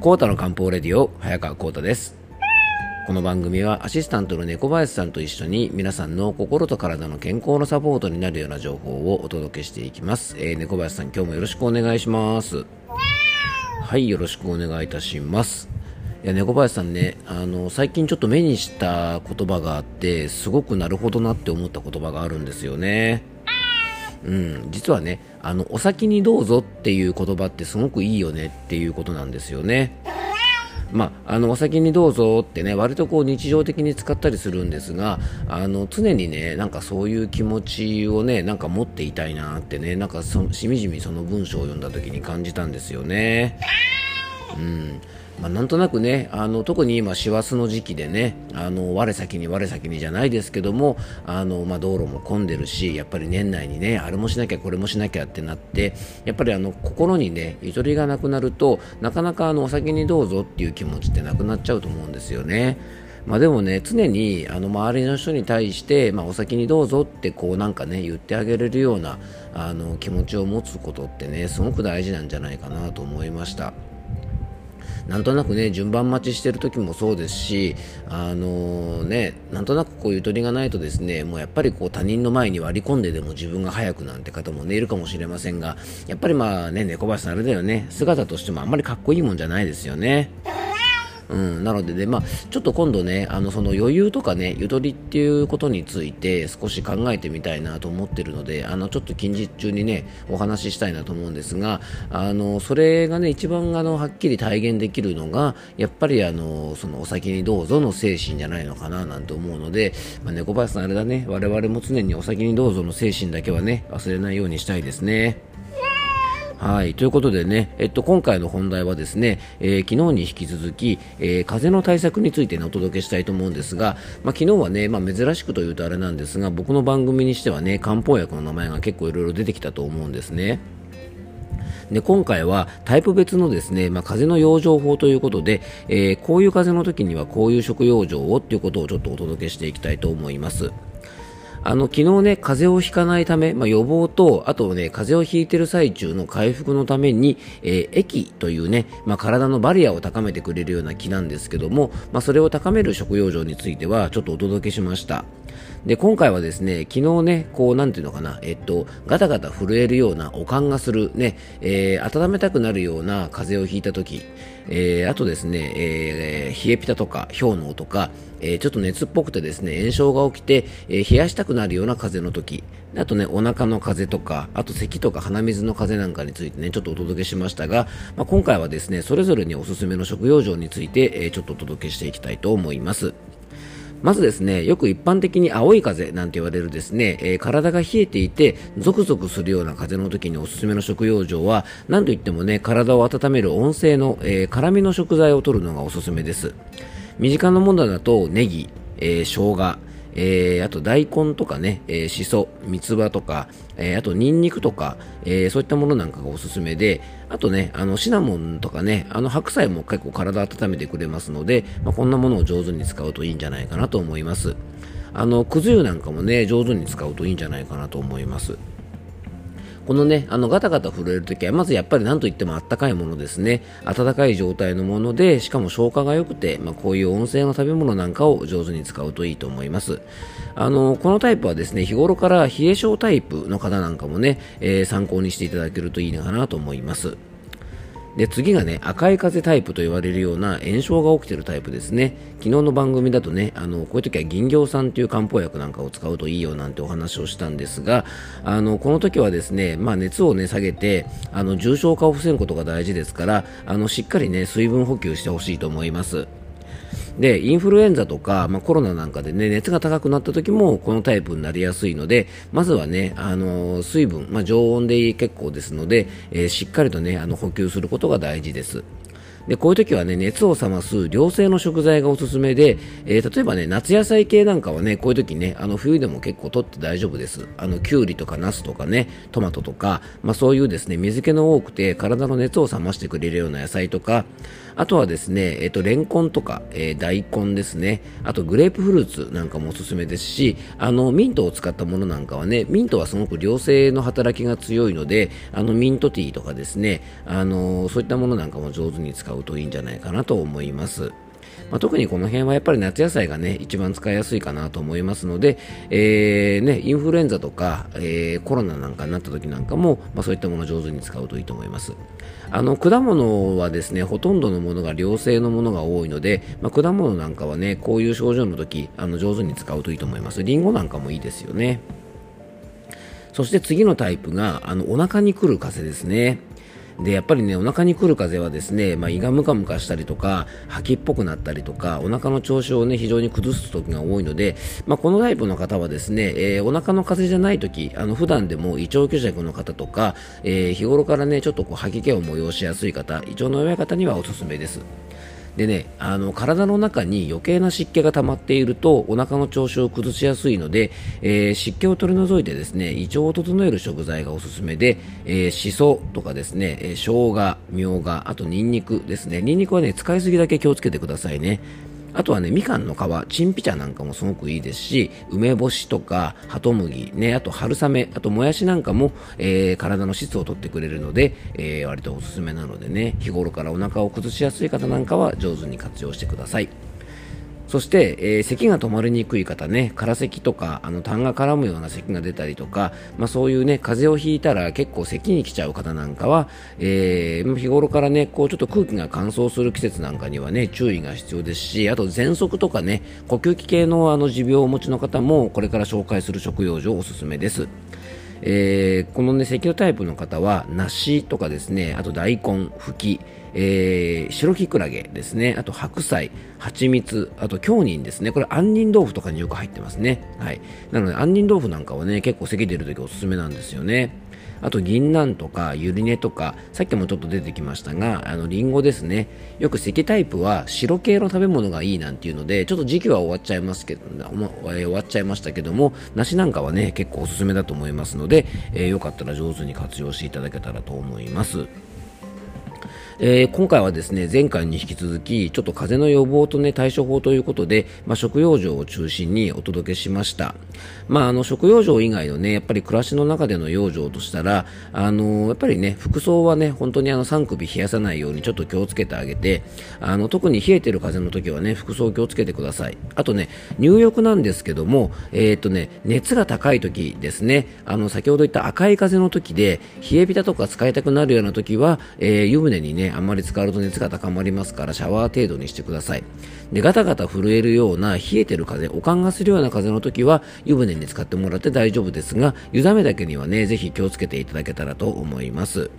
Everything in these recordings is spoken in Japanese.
コータの漢方レディオ早川コータです。この番組はアシスタントの猫林さんと一緒に皆さんの心と体の健康のサポートになるような情報をお届けしていきます、えー、猫林さん今日もよろしくお願いします。はいよろしくお願いいたします。いや猫林さんねあの最近ちょっと目にした言葉があってすごくなるほどなって思った言葉があるんですよね。うん、実はねあのお先にどうぞっていう言葉ってすごくいいよねっていうことなんですよね。まあ、あのお先にどうぞってね割とこう日常的に使ったりするんですがあの常にねなんかそういう気持ちをねなんか持っていたいなってねなんかしみじみその文章を読んだ時に感じたんですよね。うんまあ、なんとなくねあの特に今、師走の時期でねあの我先に我先にじゃないですけどもあの、まあ、道路も混んでるしやっぱり年内にねあれもしなきゃこれもしなきゃってなってやっぱりあの心にねゆとりがなくなるとなかなかあのお先にどうぞっていう気持ちってなくなっちゃうと思うんですよね。まあ、でもね常にあの周りの人に対して、まあ、お先にどうぞってこうなんかね言ってあげれるようなあの気持ちを持つことってねすごく大事なんじゃないかなと思いました。なんとなくね順番待ちしてる時もそうですしあのー、ねなんとなくこうゆとりがないとですねもうやっぱりこう他人の前に割り込んででも自分が早くなんて方もねいるかもしれませんがやっぱりまあね猫林さんあれだよね姿としてもあんまりかっこいいもんじゃないですよね。うん、なのでね、まあ、ちょっと今度ね、あのその余裕とかね、ゆとりっていうことについて少し考えてみたいなと思ってるので、あのちょっと近日中にね、お話ししたいなと思うんですが、あのそれがね、一番あのはっきり体現できるのが、やっぱりあのそのお先にどうぞの精神じゃないのかななんて思うので、まあ、猫林さん、あれだね、我々も常にお先にどうぞの精神だけはね、忘れないようにしたいですね。はい。ということでね、えっと、今回の本題はですね、えー、昨日に引き続き、えー、風邪の対策について、ね、お届けしたいと思うんですが、まあ、昨日はね、まあ、珍しくというとあれなんですが、僕の番組にしてはね、漢方薬の名前が結構いろいろ出てきたと思うんですね。で今回はタイプ別のですね、まあ、風邪の養生法ということで、えー、こういう風邪の時にはこういう食養生をっていうことをちょっとお届けしていきたいと思います。あの、昨日ね、風邪をひかないため、まあ、予防と、あとね、風邪をひいてる最中の回復のために、えー、液というね、まあ、体のバリアを高めてくれるような木なんですけども、まあ、それを高める食用場については、ちょっとお届けしました。で、今回はですね、昨日ね、こう、なんていうのかな、えっと、ガタガタ震えるような、おかんがする、ね、えー、温めたくなるような風邪をひいた時、えー、あとですね、えー、冷えピタとか、氷のとか、えー、ちょっと熱っぽくてですね、炎症が起きて、えー、冷やしたくなるような風邪の時、あとね、お腹の風邪とか、あと咳とか鼻水の風邪なんかについてね、ちょっとお届けしましたが、まあ、今回はですね、それぞれにおすすめの食用状について、えー、ちょっとお届けしていきたいと思います。まずですね、よく一般的に青い風なんて言われるですね、えー、体が冷えていて、ゾクゾクするような風の時におすすめの食用状は、何と言ってもね、体を温める温性の、えー、辛みの食材を取るのがおすすめです。身近なものだと、ネギ、えー、生姜、えー、あと大根とかね、えー、しそ、三つ葉とか、えー、あとニンニクとか、えー、そういったものなんかがおすすめで、あとね、あのシナモンとかね、あの白菜も結構体温めてくれますので、まあ、こんなものを上手に使うといいんじゃないかなと思います。あの、くず湯なんかもね、上手に使うといいんじゃないかなと思います。このね、あのガタガタ震えるときは、まずやっぱり何といってもあったかいものですね。温かい状態のもので、しかも消化が良くて、まあ、こういう温泉の食べ物なんかを上手に使うといいと思います。あの、このタイプはですね、日頃から冷え性タイプの方なんかもね、えー、参考にしていただけるといいのかなと思います。で次がね赤い風タイプと言われるような炎症が起きているタイプですね昨日の番組だとねあのこういう時は銀行酸という漢方薬なんかを使うといいよなんてお話をしたんですがあのこの時はですね、まあ、熱を、ね、下げてあの重症化を防ぐことが大事ですからあのしっかりね水分補給してほしいと思います。で、インフルエンザとか、まあ、コロナなんかでね、熱が高くなった時もこのタイプになりやすいので、まずはね、あの、水分、まあ、常温で結構ですので、えー、しっかりとね、あの補給することが大事です。で、こういう時はね、熱を冷ます良性の食材がおすすめで、えー、例えばね、夏野菜系なんかはね、こういう時ね、あの、冬でも結構取って大丈夫です。あの、きゅうりとかナスとかね、トマトとか、まあそういうですね、水気の多くて体の熱を冷ましてくれるような野菜とか、あとはですね、えっ、ー、と、レンコンとか、えー、大根ですね、あとグレープフルーツなんかもおすすめですし、あの、ミントを使ったものなんかはね、ミントはすごく良性の働きが強いので、あの、ミントティーとかですね、あの、そういったものなんかも上手に使ううといいんじゃないかなと思います。まあ、特にこの辺はやっぱり夏野菜がね、一番使いやすいかなと思いますので、えー、ね、インフルエンザとか、えー、コロナなんかになった時なんかも、まあ、そういったものを上手に使うといいと思います。あの、果物はですね、ほとんどのものが良性のものが多いので、まあ、果物なんかはね、こういう症状の時、あの、上手に使うといいと思います。リンゴなんかもいいですよね。そして次のタイプが、あの、お腹に来る風邪ですね。でやっぱりねお腹に来る風邪はですね、まあ、胃がムカムカしたりとか吐きっぽくなったりとかお腹の調子をね非常に崩す時が多いので、まあ、このタイプの方はですね、えー、お腹の風邪じゃない時あの普段でも胃腸虚弱の方とか、えー、日頃からねちょっとこう吐き気を催しやすい方胃腸の弱い方にはおすすめです。でね、あの体の中に余計な湿気が溜まっているとお腹の調子を崩しやすいので、えー、湿気を取り除いてですね胃腸を整える食材がおすすめで、えー、しそとかですね、え、生姜、みょうが、あとニンニクですね。ニンニクはね、使いすぎだけ気をつけてくださいね。あとはね、みかんの皮、チンピチャなんかもすごくいいですし、梅干しとか、ハトムギ、ね、あと春雨、あともやしなんかも、えー、体の質をとってくれるので、えー、割とおすすめなのでね、日頃からお腹を崩しやすい方なんかは上手に活用してください。そして、えー、咳が止まりにくい方ね、空咳とか、あの、痰が絡むような咳が出たりとか、まあそういうね、風邪をひいたら結構咳に来ちゃう方なんかは、えー、日頃からね、こうちょっと空気が乾燥する季節なんかにはね、注意が必要ですし、あと喘息とかね、呼吸器系のあの持病をお持ちの方も、これから紹介する食用上おすすめです。えー、このね、赤道タイプの方は、梨とかですね、あと大根、ふき、えー、白きくらげですね、あと白菜、蜂蜜、あと杏仁ですね、これ杏仁豆腐とかによく入ってますね。はい。なので、杏仁豆腐なんかはね、結構咳出るときおすすめなんですよね。あと銀杏とかゆり根とかさっきもちょっと出てきましたがあのリンゴですねよく赤タイプは白系の食べ物がいいなんていうのでちょっと時期は終わっちゃいますけど、終わっちゃいましたけども梨なんかはね結構おすすめだと思いますので、えー、よかったら上手に活用していただけたらと思います。えー、今回はですね、前回に引き続き、ちょっと風邪の予防とね、対処法ということで、まあ、食用場を中心にお届けしました。まあ、あの、食用場以外のね、やっぱり暮らしの中での養生としたら、あのやっぱりね、服装はね、本当にあの、3首冷やさないようにちょっと気をつけてあげて、あの、特に冷えてる風邪の時はね、服装気をつけてください。あとね、入浴なんですけども、えっ、とね、熱が高い時ですね、あの、先ほど言った赤い風の時で、冷えピタとか使いたくなるような時は、えー、湯船にね、あんまり浸かると熱が高まりますからシャワー程度にしてください。でガタガタ震えるような冷えてる風おかんがするような風の時は湯船に使ってもらって大丈夫ですが湯冷めだけにはねぜひ気をつけていただけたらと思います。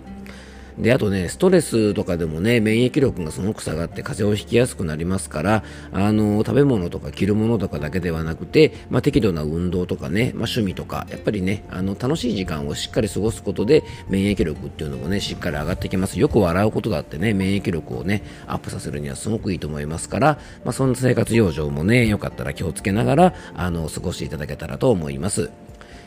であとねストレスとかでもね免疫力がすごく下がって風邪をひきやすくなりますからあの食べ物とか着るものとかだけではなくて、まあ、適度な運動とかね、まあ、趣味とかやっぱりねあの楽しい時間をしっかり過ごすことで免疫力っていうのもねしっかり上がってきますよく笑うことだってね免疫力をねアップさせるにはすごくいいと思いますから、まあ、そんな生活養生もねよかったら気をつけながらあの過ごしていただけたらと思います。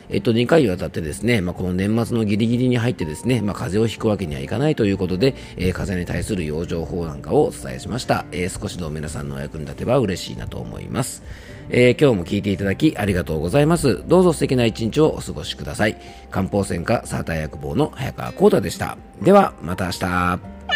えっと、2回にわたってですね、まあ、この年末のギリギリに入ってですね、まあ、風邪をひくわけにはいかないということで、えー、風邪に対する養生法なんかをお伝えしました。えー、少しでも皆さんのお役に立てば嬉しいなと思います。えー、今日も聞いていただきありがとうございます。どうぞ素敵な一日をお過ごしください。漢方専科サーター薬房の早川幸太でした。では、また明日。